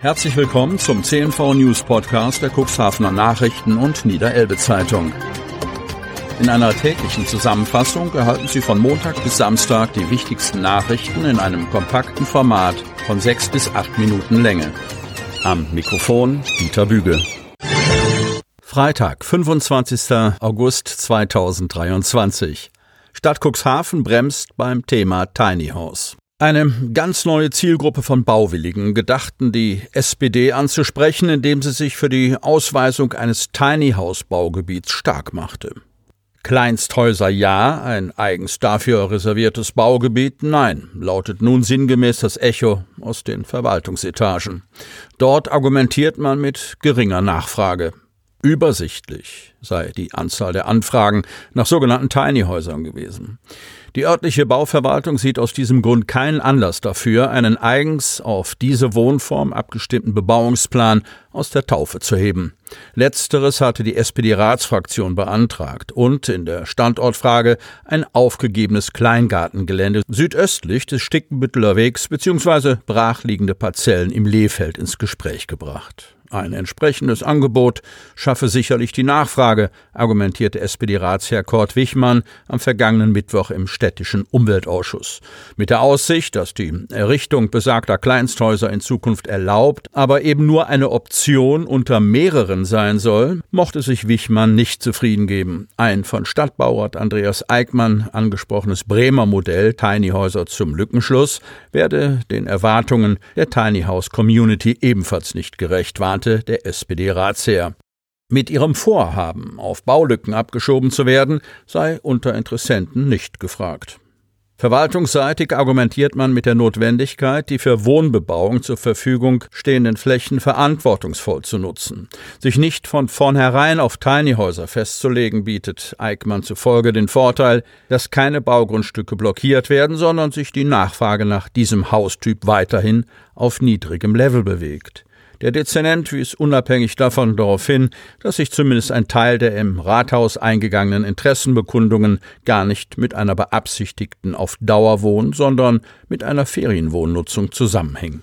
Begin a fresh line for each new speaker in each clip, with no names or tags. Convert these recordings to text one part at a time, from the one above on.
Herzlich willkommen zum CNV News Podcast der Cuxhavener Nachrichten und Niederelbe Zeitung. In einer täglichen Zusammenfassung erhalten Sie von Montag bis Samstag die wichtigsten Nachrichten in einem kompakten Format von sechs bis acht Minuten Länge. Am Mikrofon Dieter Büge. Freitag, 25. August 2023. Stadt Cuxhaven bremst beim Thema Tiny House. Eine ganz neue Zielgruppe von Bauwilligen gedachten die SPD anzusprechen, indem sie sich für die Ausweisung eines Tiny House Baugebiets stark machte. Kleinsthäuser ja, ein eigens dafür reserviertes Baugebiet nein, lautet nun sinngemäß das Echo aus den Verwaltungsetagen. Dort argumentiert man mit geringer Nachfrage. Übersichtlich sei die Anzahl der Anfragen nach sogenannten Tiny-Häusern gewesen. Die örtliche Bauverwaltung sieht aus diesem Grund keinen Anlass dafür, einen eigens auf diese Wohnform abgestimmten Bebauungsplan aus der Taufe zu heben. Letzteres hatte die SPD-Ratsfraktion beantragt und in der Standortfrage ein aufgegebenes Kleingartengelände südöstlich des Stickenbütteler Wegs bzw. brachliegende Parzellen im Lehfeld ins Gespräch gebracht. Ein entsprechendes Angebot schaffe sicherlich die Nachfrage, argumentierte SPD-Ratsherr Kurt Wichmann am vergangenen Mittwoch im städtischen Umweltausschuss. Mit der Aussicht, dass die Errichtung besagter Kleinsthäuser in Zukunft erlaubt, aber eben nur eine Option unter mehreren sein soll, mochte sich Wichmann nicht zufrieden geben. Ein von Stadtbaurat Andreas Eickmann angesprochenes Bremer Modell Tiny Häuser zum Lückenschluss werde den Erwartungen der Tiny House Community ebenfalls nicht gerecht, warnte der SPD-Ratsherr. Mit ihrem Vorhaben, auf Baulücken abgeschoben zu werden, sei unter Interessenten nicht gefragt. Verwaltungsseitig argumentiert man mit der Notwendigkeit, die für Wohnbebauung zur Verfügung stehenden Flächen verantwortungsvoll zu nutzen. Sich nicht von vornherein auf Tinyhäuser festzulegen, bietet Eickmann zufolge den Vorteil, dass keine Baugrundstücke blockiert werden, sondern sich die Nachfrage nach diesem Haustyp weiterhin auf niedrigem Level bewegt. Der Dezernent wies unabhängig davon darauf hin, dass sich zumindest ein Teil der im Rathaus eingegangenen Interessenbekundungen gar nicht mit einer beabsichtigten auf Dauerwohn, sondern mit einer Ferienwohnnutzung zusammenhing.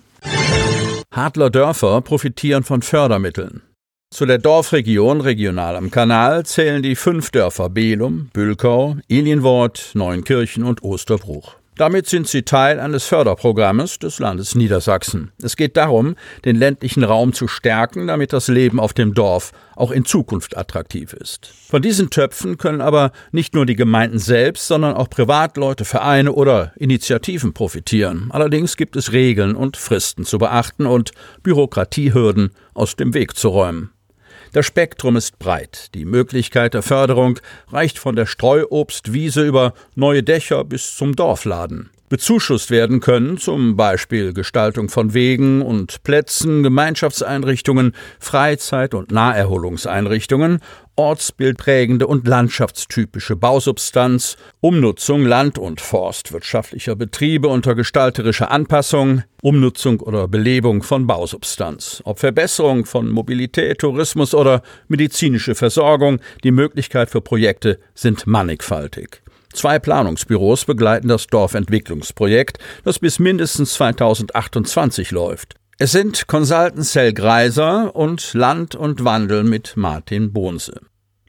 Hadler Dörfer profitieren von Fördermitteln. Zu der Dorfregion regional am Kanal zählen die fünf Dörfer Belum, Bülkau, Ilienwort, Neunkirchen und Osterbruch. Damit sind sie Teil eines Förderprogrammes des Landes Niedersachsen. Es geht darum, den ländlichen Raum zu stärken, damit das Leben auf dem Dorf auch in Zukunft attraktiv ist. Von diesen Töpfen können aber nicht nur die Gemeinden selbst, sondern auch Privatleute, Vereine oder Initiativen profitieren. Allerdings gibt es Regeln und Fristen zu beachten und Bürokratiehürden aus dem Weg zu räumen. Das Spektrum ist breit. Die Möglichkeit der Förderung reicht von der Streuobstwiese über neue Dächer bis zum Dorfladen bezuschusst werden können, zum Beispiel Gestaltung von Wegen und Plätzen, Gemeinschaftseinrichtungen, Freizeit- und Naherholungseinrichtungen, ortsbildprägende und landschaftstypische Bausubstanz, Umnutzung land- und forstwirtschaftlicher Betriebe unter gestalterischer Anpassung, Umnutzung oder Belebung von Bausubstanz, ob Verbesserung von Mobilität, Tourismus oder medizinische Versorgung, die Möglichkeit für Projekte sind mannigfaltig. Zwei Planungsbüros begleiten das Dorfentwicklungsprojekt, das bis mindestens 2028 läuft. Es sind Consultant Cell Greiser und Land und Wandel mit Martin Bohnse.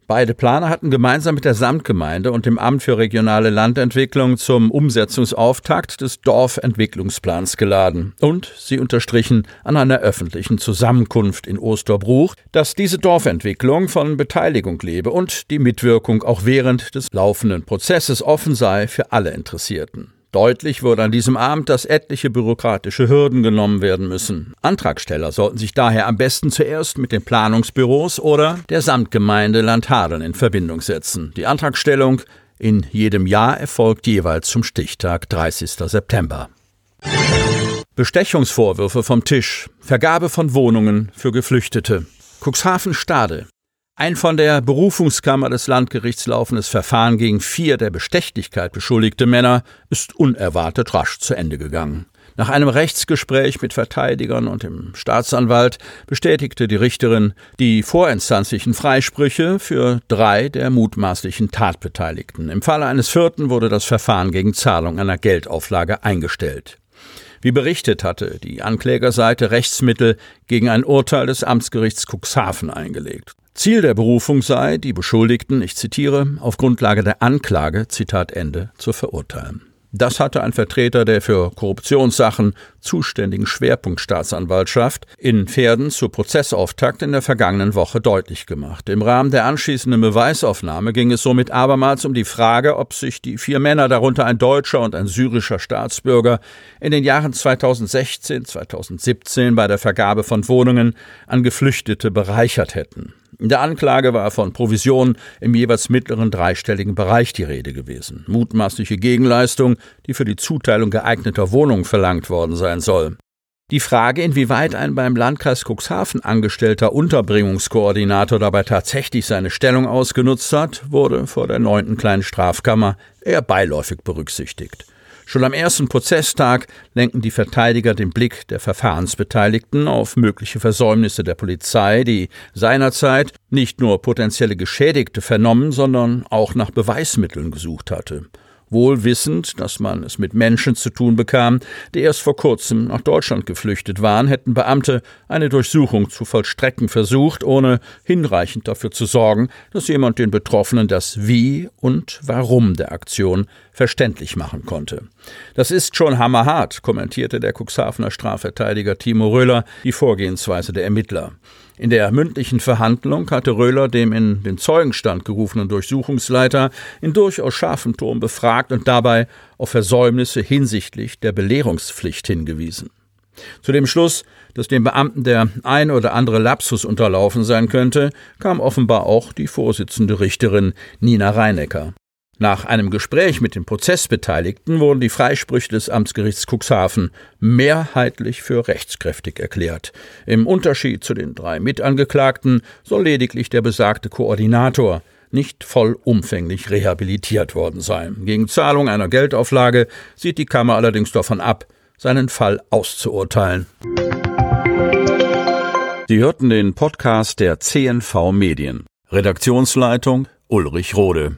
Beide Planer hatten gemeinsam mit der Samtgemeinde und dem Amt für regionale Landentwicklung zum Umsetzungsauftakt des Dorfentwicklungsplans geladen. Und sie unterstrichen an einer öffentlichen Zusammenkunft in Osterbruch, dass diese Dorfentwicklung von Beteiligung lebe und die Mitwirkung auch während des laufenden Prozesses offen sei für alle Interessierten. Deutlich wurde an diesem Abend, dass etliche bürokratische Hürden genommen werden müssen. Antragsteller sollten sich daher am besten zuerst mit den Planungsbüros oder der Samtgemeinde Landhadeln in Verbindung setzen. Die Antragstellung in jedem Jahr erfolgt jeweils zum Stichtag 30. September. Bestechungsvorwürfe vom Tisch. Vergabe von Wohnungen für Geflüchtete. Cuxhaven Stade. Ein von der Berufungskammer des Landgerichts laufendes Verfahren gegen vier der Bestechlichkeit beschuldigte Männer ist unerwartet rasch zu Ende gegangen. Nach einem Rechtsgespräch mit Verteidigern und dem Staatsanwalt bestätigte die Richterin die vorinstanzlichen Freisprüche für drei der mutmaßlichen Tatbeteiligten. Im Falle eines vierten wurde das Verfahren gegen Zahlung einer Geldauflage eingestellt. Wie berichtet hatte die Anklägerseite Rechtsmittel gegen ein Urteil des Amtsgerichts Cuxhaven eingelegt. Ziel der Berufung sei, die Beschuldigten, ich zitiere, auf Grundlage der Anklage, Zitat Ende, zu verurteilen. Das hatte ein Vertreter der für Korruptionssachen zuständigen Schwerpunktstaatsanwaltschaft in Pferden zu Prozessauftakt in der vergangenen Woche deutlich gemacht. Im Rahmen der anschließenden Beweisaufnahme ging es somit abermals um die Frage, ob sich die vier Männer, darunter ein deutscher und ein syrischer Staatsbürger, in den Jahren 2016, 2017 bei der Vergabe von Wohnungen an Geflüchtete bereichert hätten. In der Anklage war von Provisionen im jeweils mittleren dreistelligen Bereich die Rede gewesen. Mutmaßliche Gegenleistung, die für die Zuteilung geeigneter Wohnungen verlangt worden sein soll. Die Frage, inwieweit ein beim Landkreis Cuxhaven angestellter Unterbringungskoordinator dabei tatsächlich seine Stellung ausgenutzt hat, wurde vor der neunten kleinen Strafkammer eher beiläufig berücksichtigt. Schon am ersten Prozesstag lenken die Verteidiger den Blick der Verfahrensbeteiligten auf mögliche Versäumnisse der Polizei, die seinerzeit nicht nur potenzielle Geschädigte vernommen, sondern auch nach Beweismitteln gesucht hatte. Wohl wissend, dass man es mit Menschen zu tun bekam, die erst vor kurzem nach Deutschland geflüchtet waren, hätten Beamte eine Durchsuchung zu vollstrecken versucht, ohne hinreichend dafür zu sorgen, dass jemand den Betroffenen das Wie und Warum der Aktion verständlich machen konnte. Das ist schon hammerhart, kommentierte der Cuxhavener Strafverteidiger Timo Röhler die Vorgehensweise der Ermittler. In der mündlichen Verhandlung hatte Röhler dem in den Zeugenstand gerufenen Durchsuchungsleiter in durchaus scharfem Ton befragt und dabei auf Versäumnisse hinsichtlich der Belehrungspflicht hingewiesen. Zu dem Schluss, dass dem Beamten der ein oder andere Lapsus unterlaufen sein könnte, kam offenbar auch die Vorsitzende Richterin Nina Reinecker. Nach einem Gespräch mit den Prozessbeteiligten wurden die Freisprüche des Amtsgerichts Cuxhaven mehrheitlich für rechtskräftig erklärt. Im Unterschied zu den drei Mitangeklagten soll lediglich der besagte Koordinator nicht vollumfänglich rehabilitiert worden sein. Gegen Zahlung einer Geldauflage sieht die Kammer allerdings davon ab, seinen Fall auszuurteilen. Sie hörten den Podcast der CNV Medien. Redaktionsleitung Ulrich Rode.